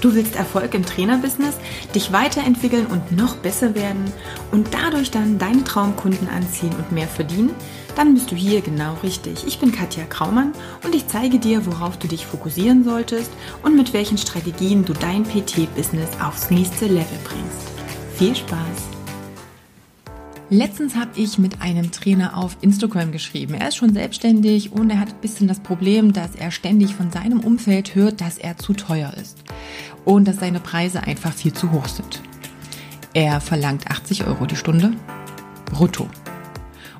Du willst Erfolg im Trainerbusiness, dich weiterentwickeln und noch besser werden und dadurch dann deine Traumkunden anziehen und mehr verdienen? Dann bist du hier genau richtig. Ich bin Katja Kraumann und ich zeige dir, worauf du dich fokussieren solltest und mit welchen Strategien du dein PT-Business aufs nächste Level bringst. Viel Spaß! Letztens habe ich mit einem Trainer auf Instagram geschrieben. Er ist schon selbstständig und er hat ein bisschen das Problem, dass er ständig von seinem Umfeld hört, dass er zu teuer ist und dass seine Preise einfach viel zu hoch sind. Er verlangt 80 Euro die Stunde brutto.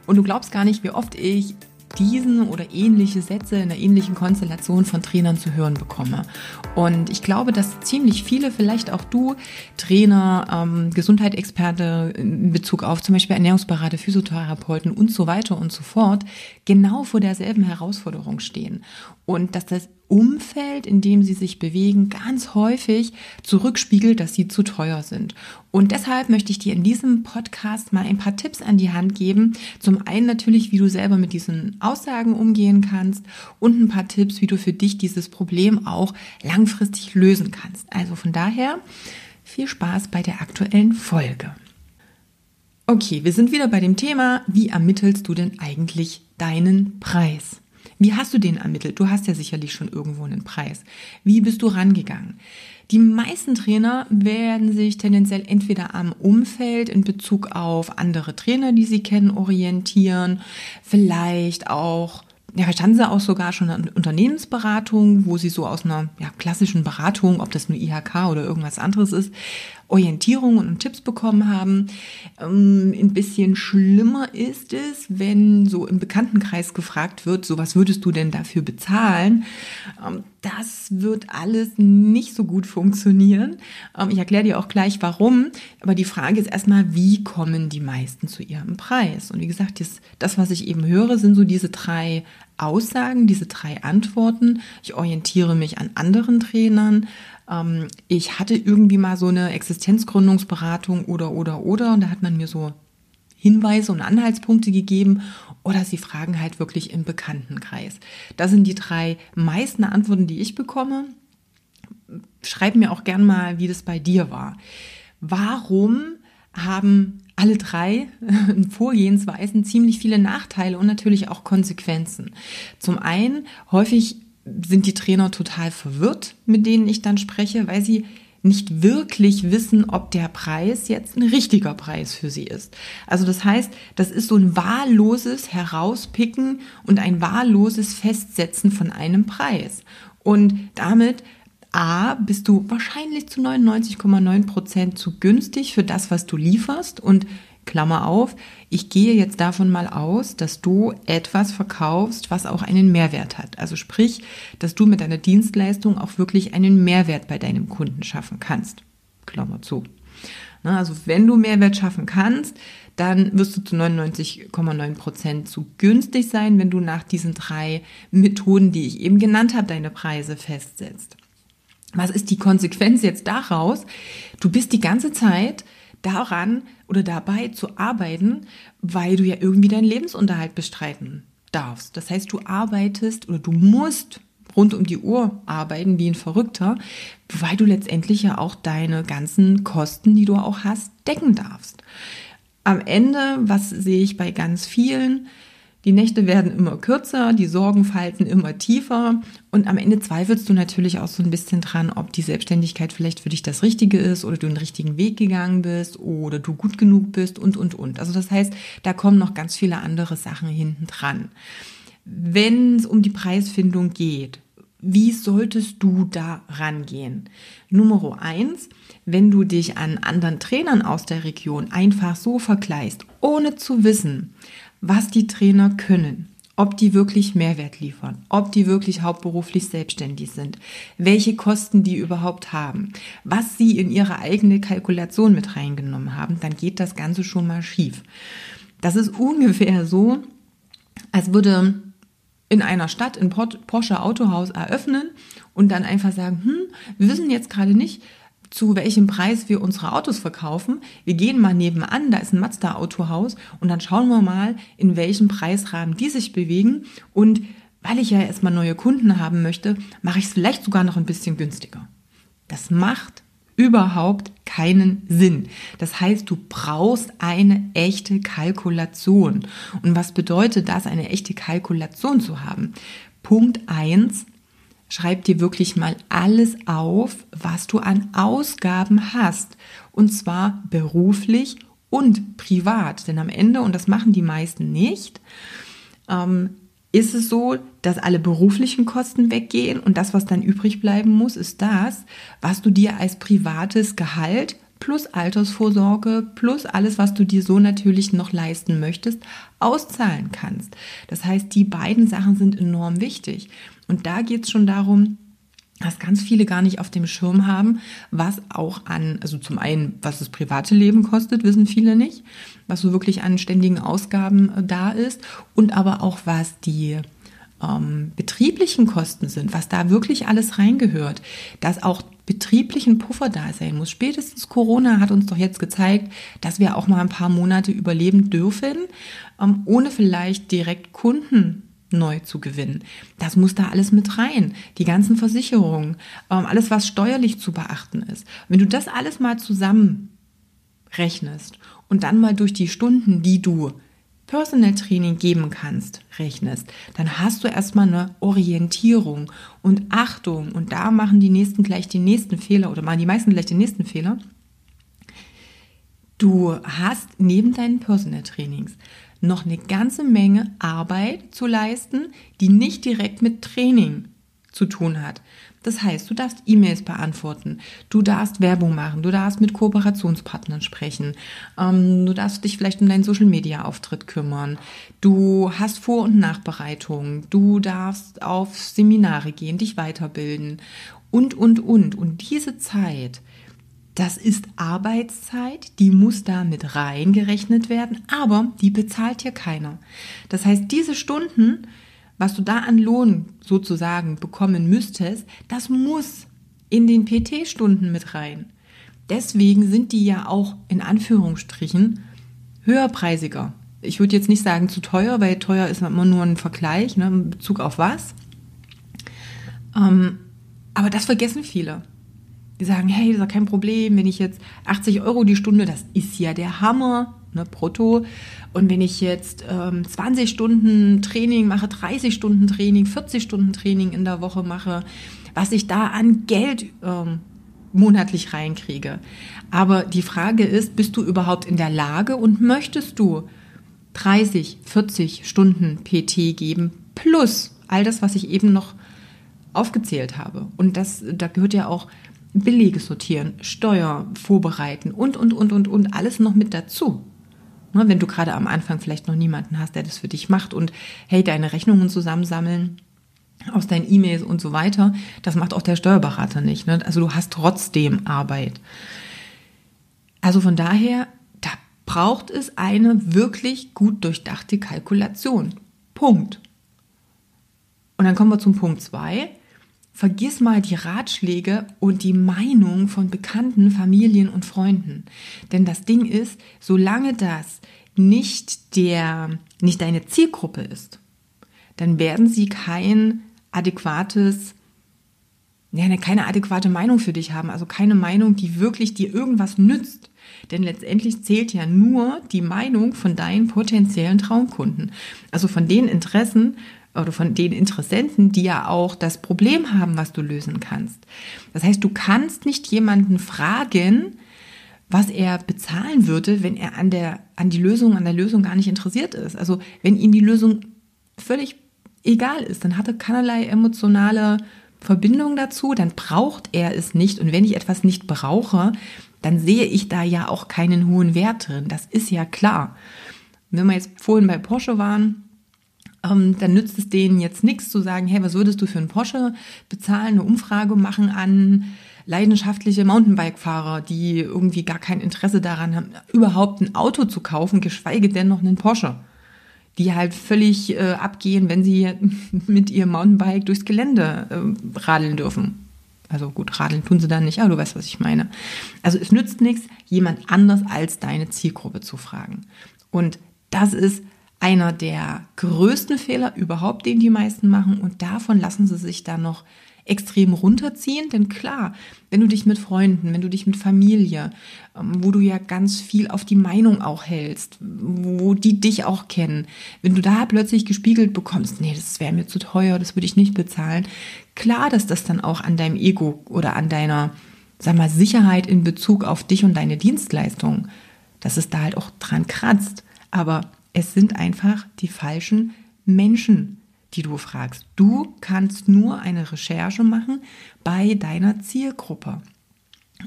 Und du glaubst gar nicht, wie oft ich diesen oder ähnliche Sätze in einer ähnlichen Konstellation von Trainern zu hören bekomme. Und ich glaube, dass ziemlich viele, vielleicht auch du, Trainer, ähm, Gesundheitsexperte in Bezug auf zum Beispiel Ernährungsberater, Physiotherapeuten und so weiter und so fort, genau vor derselben Herausforderung stehen. Und dass das Umfeld, in dem sie sich bewegen, ganz häufig zurückspiegelt, dass sie zu teuer sind. Und deshalb möchte ich dir in diesem Podcast mal ein paar Tipps an die Hand geben. Zum einen natürlich, wie du selber mit diesen Aussagen umgehen kannst und ein paar Tipps, wie du für dich dieses Problem auch langfristig lösen kannst. Also von daher viel Spaß bei der aktuellen Folge. Okay, wir sind wieder bei dem Thema, wie ermittelst du denn eigentlich deinen Preis? Wie hast du den ermittelt? Du hast ja sicherlich schon irgendwo einen Preis. Wie bist du rangegangen? Die meisten Trainer werden sich tendenziell entweder am Umfeld in Bezug auf andere Trainer, die sie kennen, orientieren, vielleicht auch ja, vielleicht haben sie auch sogar schon eine Unternehmensberatung, wo sie so aus einer ja, klassischen Beratung, ob das nur IHK oder irgendwas anderes ist, Orientierungen und Tipps bekommen haben. Ähm, ein bisschen schlimmer ist es, wenn so im Bekanntenkreis gefragt wird, so was würdest du denn dafür bezahlen? Ähm, das wird alles nicht so gut funktionieren. Ähm, ich erkläre dir auch gleich warum. Aber die Frage ist erstmal, wie kommen die meisten zu ihrem Preis? Und wie gesagt, das, das was ich eben höre, sind so diese drei Aussagen, diese drei Antworten. Ich orientiere mich an anderen Trainern. Ähm, ich hatte irgendwie mal so eine Existenzgründungsberatung oder, oder, oder. Und da hat man mir so Hinweise und Anhaltspunkte gegeben oder sie fragen halt wirklich im Bekanntenkreis. Das sind die drei meisten Antworten, die ich bekomme. Schreib mir auch gern mal, wie das bei dir war. Warum haben alle drei Vorgehensweisen ziemlich viele Nachteile und natürlich auch Konsequenzen. Zum einen, häufig sind die Trainer total verwirrt, mit denen ich dann spreche, weil sie nicht wirklich wissen, ob der Preis jetzt ein richtiger Preis für sie ist. Also das heißt, das ist so ein wahlloses Herauspicken und ein wahlloses Festsetzen von einem Preis. Und damit A, bist du wahrscheinlich zu 99,9 Prozent zu günstig für das, was du lieferst und Klammer auf, ich gehe jetzt davon mal aus, dass du etwas verkaufst, was auch einen Mehrwert hat. Also sprich, dass du mit deiner Dienstleistung auch wirklich einen Mehrwert bei deinem Kunden schaffen kannst. Klammer zu. Also wenn du Mehrwert schaffen kannst, dann wirst du zu 99,9 Prozent zu günstig sein, wenn du nach diesen drei Methoden, die ich eben genannt habe, deine Preise festsetzt. Was ist die Konsequenz jetzt daraus? Du bist die ganze Zeit daran oder dabei zu arbeiten, weil du ja irgendwie deinen Lebensunterhalt bestreiten darfst. Das heißt, du arbeitest oder du musst rund um die Uhr arbeiten wie ein Verrückter, weil du letztendlich ja auch deine ganzen Kosten, die du auch hast, decken darfst. Am Ende, was sehe ich bei ganz vielen, die Nächte werden immer kürzer, die Sorgen falten immer tiefer und am Ende zweifelst du natürlich auch so ein bisschen dran, ob die Selbstständigkeit vielleicht für dich das Richtige ist oder du den richtigen Weg gegangen bist oder du gut genug bist und, und, und. Also das heißt, da kommen noch ganz viele andere Sachen hinten dran. Wenn es um die Preisfindung geht, wie solltest du da rangehen? Nummer eins, wenn du dich an anderen Trainern aus der Region einfach so vergleichst, ohne zu wissen, was die Trainer können, ob die wirklich Mehrwert liefern, ob die wirklich hauptberuflich selbstständig sind, welche Kosten die überhaupt haben, was sie in ihre eigene Kalkulation mit reingenommen haben, dann geht das Ganze schon mal schief. Das ist ungefähr so, als würde in einer Stadt ein Porsche Autohaus eröffnen und dann einfach sagen, hm, wir wissen jetzt gerade nicht, zu welchem Preis wir unsere Autos verkaufen. Wir gehen mal nebenan, da ist ein Mazda-Autohaus und dann schauen wir mal, in welchem Preisrahmen die sich bewegen. Und weil ich ja erstmal neue Kunden haben möchte, mache ich es vielleicht sogar noch ein bisschen günstiger. Das macht überhaupt keinen Sinn. Das heißt, du brauchst eine echte Kalkulation. Und was bedeutet das, eine echte Kalkulation zu haben? Punkt eins: Schreib dir wirklich mal alles auf, was du an Ausgaben hast. Und zwar beruflich und privat. Denn am Ende, und das machen die meisten nicht, ähm, ist es so, dass alle beruflichen Kosten weggehen und das, was dann übrig bleiben muss, ist das, was du dir als privates Gehalt plus Altersvorsorge plus alles, was du dir so natürlich noch leisten möchtest, auszahlen kannst. Das heißt, die beiden Sachen sind enorm wichtig. Und da geht es schon darum, was ganz viele gar nicht auf dem Schirm haben, was auch an, also zum einen, was das private Leben kostet, wissen viele nicht, was so wirklich an ständigen Ausgaben äh, da ist und aber auch was die ähm, betrieblichen Kosten sind, was da wirklich alles reingehört, dass auch betrieblichen Puffer da sein muss. Spätestens Corona hat uns doch jetzt gezeigt, dass wir auch mal ein paar Monate überleben dürfen, ähm, ohne vielleicht direkt Kunden neu zu gewinnen. Das muss da alles mit rein. Die ganzen Versicherungen, ähm, alles, was steuerlich zu beachten ist. Wenn du das alles mal zusammen rechnest und dann mal durch die Stunden, die du Personal Training geben kannst, rechnest, dann hast du erstmal eine Orientierung und Achtung. Und da machen die nächsten gleich den nächsten Fehler oder machen die meisten gleich den nächsten Fehler. Du hast neben deinen Personal Trainings noch eine ganze Menge Arbeit zu leisten, die nicht direkt mit Training zu tun hat. Das heißt, du darfst E-Mails beantworten, du darfst Werbung machen, du darfst mit Kooperationspartnern sprechen, ähm, du darfst dich vielleicht um deinen Social-Media-Auftritt kümmern, du hast Vor- und Nachbereitungen, du darfst auf Seminare gehen, dich weiterbilden und, und, und. Und diese Zeit, das ist Arbeitszeit, die muss da mit reingerechnet werden, aber die bezahlt hier keiner. Das heißt, diese Stunden, was du da an Lohn sozusagen bekommen müsstest, das muss in den PT-Stunden mit rein. Deswegen sind die ja auch in Anführungsstrichen höherpreisiger. Ich würde jetzt nicht sagen zu teuer, weil teuer ist immer nur ein Vergleich, ne, in Bezug auf was. Ähm, aber das vergessen viele. Die sagen, hey, das ist ja kein Problem, wenn ich jetzt 80 Euro die Stunde, das ist ja der Hammer, ne, brutto. Und wenn ich jetzt ähm, 20 Stunden Training mache, 30 Stunden Training, 40 Stunden Training in der Woche mache, was ich da an Geld ähm, monatlich reinkriege. Aber die Frage ist, bist du überhaupt in der Lage und möchtest du 30, 40 Stunden PT geben plus all das, was ich eben noch aufgezählt habe. Und das, da gehört ja auch Belege sortieren, Steuer vorbereiten und, und, und, und, und, alles noch mit dazu. Ne, wenn du gerade am Anfang vielleicht noch niemanden hast, der das für dich macht und hey, deine Rechnungen zusammensammeln aus deinen E-Mails und so weiter, das macht auch der Steuerberater nicht. Ne? Also du hast trotzdem Arbeit. Also von daher, da braucht es eine wirklich gut durchdachte Kalkulation. Punkt. Und dann kommen wir zum Punkt zwei. Vergiss mal die Ratschläge und die Meinung von Bekannten, Familien und Freunden. Denn das Ding ist, solange das nicht der, nicht deine Zielgruppe ist, dann werden sie kein adäquates, ja, keine adäquate Meinung für dich haben. Also keine Meinung, die wirklich dir irgendwas nützt. Denn letztendlich zählt ja nur die Meinung von deinen potenziellen Traumkunden. Also von den Interessen, oder von den Interessenten, die ja auch das Problem haben, was du lösen kannst. Das heißt, du kannst nicht jemanden fragen, was er bezahlen würde, wenn er an der, an die Lösung, an der Lösung gar nicht interessiert ist. Also, wenn ihm die Lösung völlig egal ist, dann hat er keinerlei emotionale Verbindung dazu, dann braucht er es nicht. Und wenn ich etwas nicht brauche, dann sehe ich da ja auch keinen hohen Wert drin. Das ist ja klar. Wenn wir jetzt vorhin bei Porsche waren, ähm, dann nützt es denen jetzt nichts zu sagen, hey, was würdest du für einen Porsche bezahlen, eine Umfrage machen an leidenschaftliche Mountainbike-Fahrer, die irgendwie gar kein Interesse daran haben, überhaupt ein Auto zu kaufen, geschweige denn noch einen Porsche. Die halt völlig äh, abgehen, wenn sie mit ihrem Mountainbike durchs Gelände äh, radeln dürfen. Also gut, radeln tun sie dann nicht, aber du weißt, was ich meine. Also es nützt nichts, jemand anders als deine Zielgruppe zu fragen. Und das ist einer der größten Fehler überhaupt, den die meisten machen. Und davon lassen sie sich dann noch extrem runterziehen, denn klar, wenn du dich mit Freunden, wenn du dich mit Familie, ähm, wo du ja ganz viel auf die Meinung auch hältst, wo die dich auch kennen, wenn du da plötzlich gespiegelt bekommst, nee, das wäre mir zu teuer, das würde ich nicht bezahlen, klar, dass das dann auch an deinem Ego oder an deiner, sag mal, Sicherheit in Bezug auf dich und deine Dienstleistung, dass es da halt auch dran kratzt. Aber es sind einfach die falschen Menschen, die du fragst. Du kannst nur eine Recherche machen bei deiner Zielgruppe.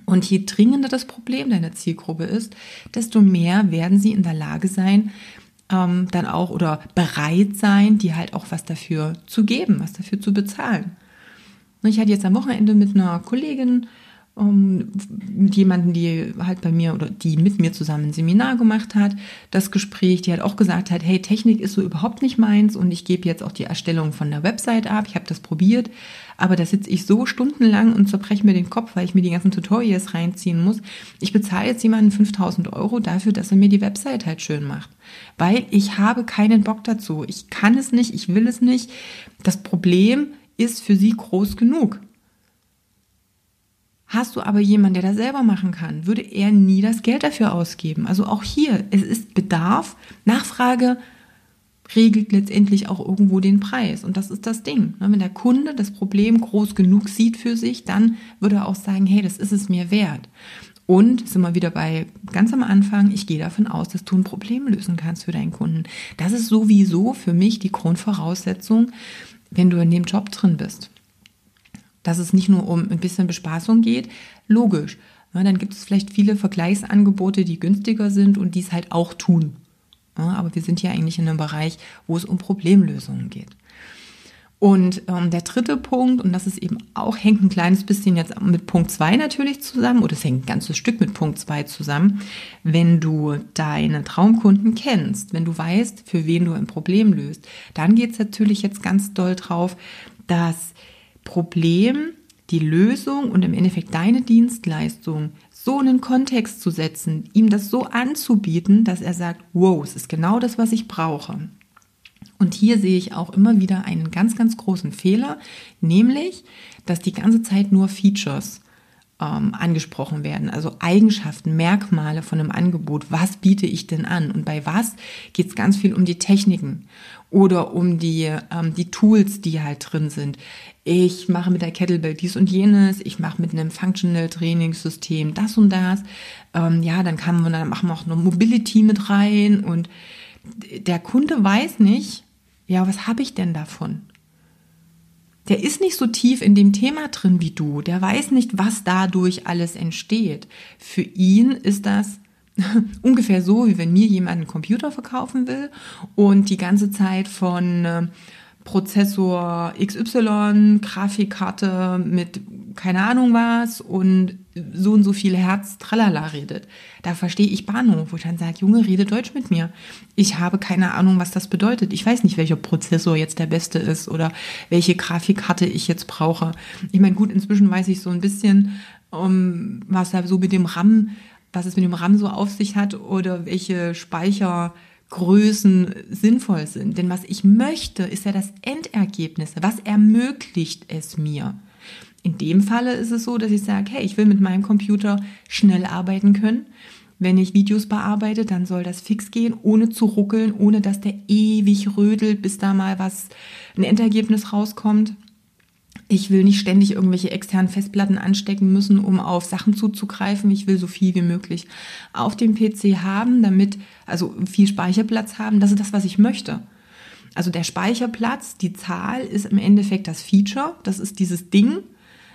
Und je dringender das Problem deiner Zielgruppe ist, desto mehr werden sie in der Lage sein, ähm, dann auch oder bereit sein, dir halt auch was dafür zu geben, was dafür zu bezahlen. Ich hatte jetzt am Wochenende mit einer Kollegin um, mit jemandem, die halt bei mir oder die mit mir zusammen ein Seminar gemacht hat, das Gespräch, die hat auch gesagt hat, hey, Technik ist so überhaupt nicht meins und ich gebe jetzt auch die Erstellung von der Website ab, ich habe das probiert, aber da sitze ich so stundenlang und zerbreche mir den Kopf, weil ich mir die ganzen Tutorials reinziehen muss. Ich bezahle jetzt jemanden 5000 Euro dafür, dass er mir die Website halt schön macht, weil ich habe keinen Bock dazu. Ich kann es nicht, ich will es nicht. Das Problem ist für sie groß genug. Hast du aber jemanden, der das selber machen kann, würde er nie das Geld dafür ausgeben. Also auch hier, es ist Bedarf, Nachfrage regelt letztendlich auch irgendwo den Preis. Und das ist das Ding. Ne? Wenn der Kunde das Problem groß genug sieht für sich, dann würde er auch sagen, hey, das ist es mir wert. Und sind wir wieder bei ganz am Anfang, ich gehe davon aus, dass du ein Problem lösen kannst für deinen Kunden. Das ist sowieso für mich die Grundvoraussetzung, wenn du in dem Job drin bist dass es nicht nur um ein bisschen Bespaßung geht, logisch. Ja, dann gibt es vielleicht viele Vergleichsangebote, die günstiger sind und dies halt auch tun. Ja, aber wir sind hier eigentlich in einem Bereich, wo es um Problemlösungen geht. Und ähm, der dritte Punkt, und das ist eben auch, hängt ein kleines bisschen jetzt mit Punkt zwei natürlich zusammen, oder es hängt ein ganzes Stück mit Punkt zwei zusammen, wenn du deine Traumkunden kennst, wenn du weißt, für wen du ein Problem löst, dann geht es natürlich jetzt ganz doll drauf, dass Problem, die Lösung und im Endeffekt deine Dienstleistung so in den Kontext zu setzen, ihm das so anzubieten, dass er sagt, wow, es ist genau das, was ich brauche. Und hier sehe ich auch immer wieder einen ganz, ganz großen Fehler, nämlich, dass die ganze Zeit nur Features ähm, angesprochen werden, also Eigenschaften, Merkmale von einem Angebot. Was biete ich denn an? Und bei was geht es ganz viel um die Techniken oder um die, ähm, die Tools, die halt drin sind. Ich mache mit der Kettlebell dies und jenes, ich mache mit einem Functional Trainingssystem das und das. Ähm, ja, dann kann man, dann machen wir auch noch Mobility mit rein und der Kunde weiß nicht, ja, was habe ich denn davon? Der ist nicht so tief in dem Thema drin wie du. Der weiß nicht, was dadurch alles entsteht. Für ihn ist das ungefähr so, wie wenn mir jemand einen Computer verkaufen will und die ganze Zeit von äh, Prozessor XY, Grafikkarte mit keine Ahnung was und so und so viel Herz, tralala redet. Da verstehe ich Bahnhof, wo ich dann sage, Junge, rede Deutsch mit mir. Ich habe keine Ahnung, was das bedeutet. Ich weiß nicht, welcher Prozessor jetzt der beste ist oder welche Grafikkarte ich jetzt brauche. Ich meine, gut, inzwischen weiß ich so ein bisschen, um, was da so mit dem RAM, was es mit dem RAM so auf sich hat oder welche Speicher Größen sinnvoll sind. Denn was ich möchte, ist ja das Endergebnis. Was ermöglicht es mir? In dem Falle ist es so, dass ich sage, hey, ich will mit meinem Computer schnell arbeiten können. Wenn ich Videos bearbeite, dann soll das fix gehen, ohne zu ruckeln, ohne dass der ewig rödelt, bis da mal was, ein Endergebnis rauskommt. Ich will nicht ständig irgendwelche externen Festplatten anstecken müssen, um auf Sachen zuzugreifen. Ich will so viel wie möglich auf dem PC haben, damit, also viel Speicherplatz haben. Das ist das, was ich möchte. Also der Speicherplatz, die Zahl ist im Endeffekt das Feature. Das ist dieses Ding.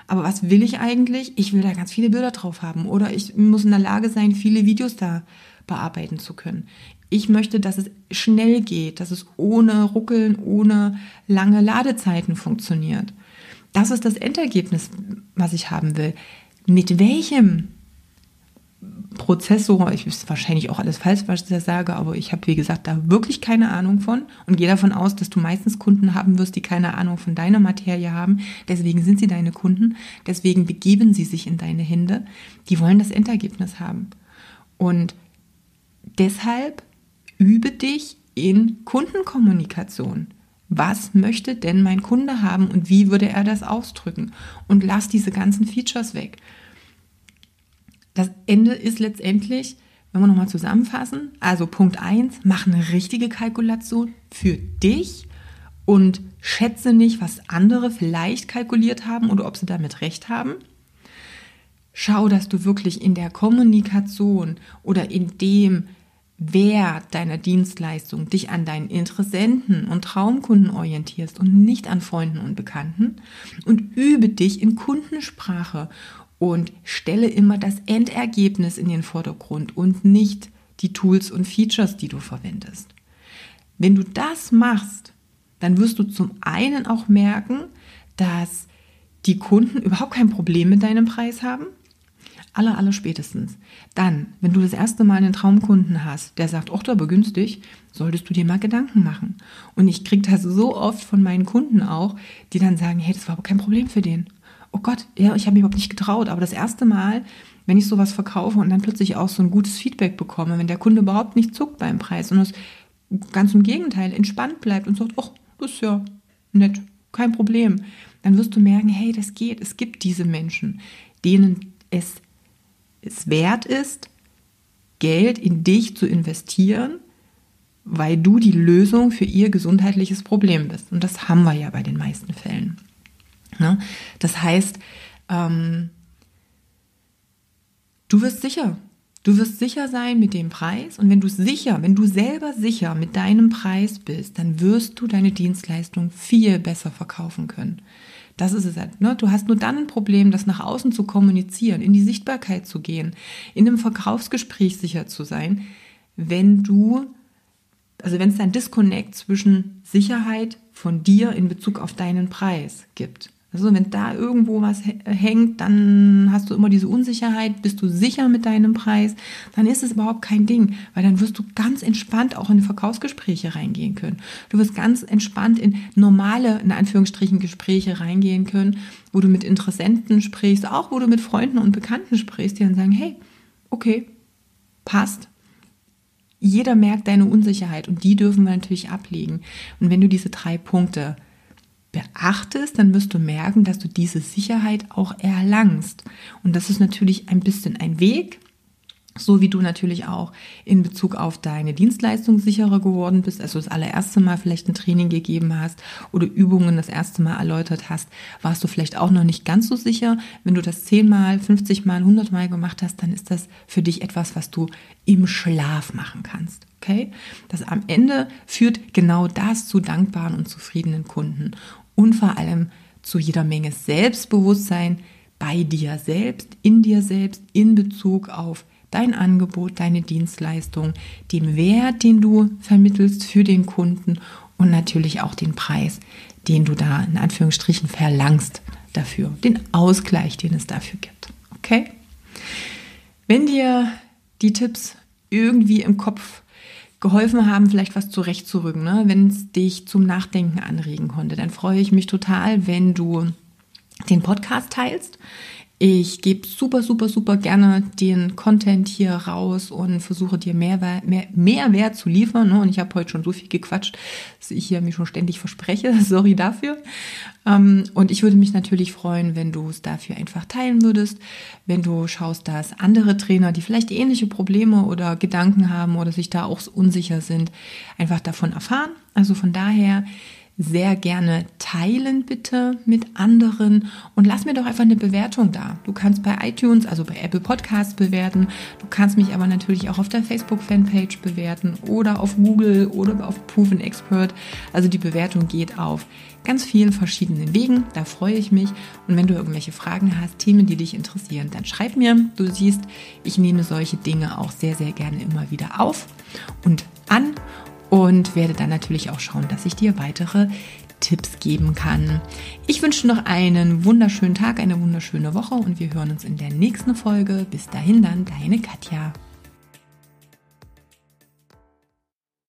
Aber was will ich eigentlich? Ich will da ganz viele Bilder drauf haben. Oder ich muss in der Lage sein, viele Videos da bearbeiten zu können. Ich möchte, dass es schnell geht, dass es ohne Ruckeln, ohne lange Ladezeiten funktioniert. Das ist das Endergebnis, was ich haben will. Mit welchem Prozessor, ich ist wahrscheinlich auch alles falsch, was ich da sage, aber ich habe, wie gesagt, da wirklich keine Ahnung von und gehe davon aus, dass du meistens Kunden haben wirst, die keine Ahnung von deiner Materie haben. Deswegen sind sie deine Kunden, deswegen begeben sie sich in deine Hände. Die wollen das Endergebnis haben. Und deshalb übe dich in Kundenkommunikation. Was möchte denn mein Kunde haben und wie würde er das ausdrücken? Und lass diese ganzen Features weg. Das Ende ist letztendlich, wenn wir nochmal zusammenfassen, also Punkt 1, mach eine richtige Kalkulation für dich und schätze nicht, was andere vielleicht kalkuliert haben oder ob sie damit recht haben. Schau, dass du wirklich in der Kommunikation oder in dem, Wert deiner Dienstleistung dich an deinen Interessenten und Traumkunden orientierst und nicht an Freunden und Bekannten und übe dich in Kundensprache und stelle immer das Endergebnis in den Vordergrund und nicht die Tools und Features, die du verwendest. Wenn du das machst, dann wirst du zum einen auch merken, dass die Kunden überhaupt kein Problem mit deinem Preis haben aller, aller spätestens. Dann, wenn du das erste Mal einen Traumkunden hast, der sagt, ach, da begünstigt, solltest du dir mal Gedanken machen. Und ich kriege das so oft von meinen Kunden auch, die dann sagen, hey, das war aber kein Problem für den. Oh Gott, ja, ich habe mich überhaupt nicht getraut. Aber das erste Mal, wenn ich sowas verkaufe und dann plötzlich auch so ein gutes Feedback bekomme, wenn der Kunde überhaupt nicht zuckt beim Preis und es ganz im Gegenteil entspannt bleibt und sagt, ach, das ist ja nett, kein Problem, dann wirst du merken, hey, das geht. Es gibt diese Menschen, denen es es wert ist, Geld in dich zu investieren, weil du die Lösung für ihr gesundheitliches Problem bist. Und das haben wir ja bei den meisten Fällen. Ne? Das heißt, ähm, du wirst sicher. Du wirst sicher sein mit dem Preis. Und wenn du sicher, wenn du selber sicher mit deinem Preis bist, dann wirst du deine Dienstleistung viel besser verkaufen können. Das ist es halt. Ne? Du hast nur dann ein Problem, das nach außen zu kommunizieren, in die Sichtbarkeit zu gehen, in einem Verkaufsgespräch sicher zu sein, wenn du, also wenn es ein Disconnect zwischen Sicherheit von dir in Bezug auf deinen Preis gibt. Also wenn da irgendwo was hängt, dann hast du immer diese Unsicherheit, bist du sicher mit deinem Preis, dann ist es überhaupt kein Ding, weil dann wirst du ganz entspannt auch in Verkaufsgespräche reingehen können. Du wirst ganz entspannt in normale, in Anführungsstrichen, Gespräche reingehen können, wo du mit Interessenten sprichst, auch wo du mit Freunden und Bekannten sprichst, die dann sagen, hey, okay, passt. Jeder merkt deine Unsicherheit und die dürfen wir natürlich ablegen. Und wenn du diese drei Punkte beachtest, dann wirst du merken, dass du diese Sicherheit auch erlangst. Und das ist natürlich ein bisschen ein Weg, so wie du natürlich auch in Bezug auf deine Dienstleistung sicherer geworden bist, also das allererste Mal vielleicht ein Training gegeben hast oder Übungen das erste Mal erläutert hast, warst du vielleicht auch noch nicht ganz so sicher. Wenn du das zehnmal, 50 Mal, 100 Mal gemacht hast, dann ist das für dich etwas, was du im Schlaf machen kannst. Okay? Das am Ende führt genau das zu dankbaren und zufriedenen Kunden und vor allem zu jeder Menge Selbstbewusstsein bei dir selbst, in dir selbst, in Bezug auf dein Angebot, deine Dienstleistung, dem Wert, den du vermittelst für den Kunden und natürlich auch den Preis, den du da in Anführungsstrichen verlangst dafür, den Ausgleich, den es dafür gibt. Okay? Wenn dir die Tipps irgendwie im Kopf geholfen haben, vielleicht was zurechtzurücken, ne? wenn es dich zum Nachdenken anregen konnte, dann freue ich mich total, wenn du den Podcast teilst. Ich gebe super, super, super gerne den Content hier raus und versuche dir mehr, mehr, mehr Wert zu liefern. Ne? Und ich habe heute schon so viel gequatscht, dass ich hier mich schon ständig verspreche. Sorry dafür. Ähm, und ich würde mich natürlich freuen, wenn du es dafür einfach teilen würdest, wenn du schaust, dass andere Trainer, die vielleicht ähnliche Probleme oder Gedanken haben oder sich da auch unsicher sind, einfach davon erfahren. Also von daher sehr gerne teilen bitte mit anderen und lass mir doch einfach eine Bewertung da. Du kannst bei iTunes, also bei Apple Podcasts bewerten. Du kannst mich aber natürlich auch auf der Facebook Fanpage bewerten oder auf Google oder auf Proven Expert. Also die Bewertung geht auf ganz vielen verschiedenen Wegen. Da freue ich mich. Und wenn du irgendwelche Fragen hast, Themen, die dich interessieren, dann schreib mir. Du siehst, ich nehme solche Dinge auch sehr, sehr gerne immer wieder auf und an und werde dann natürlich auch schauen, dass ich dir weitere Tipps geben kann. Ich wünsche noch einen wunderschönen Tag, eine wunderschöne Woche und wir hören uns in der nächsten Folge. Bis dahin dann, deine Katja.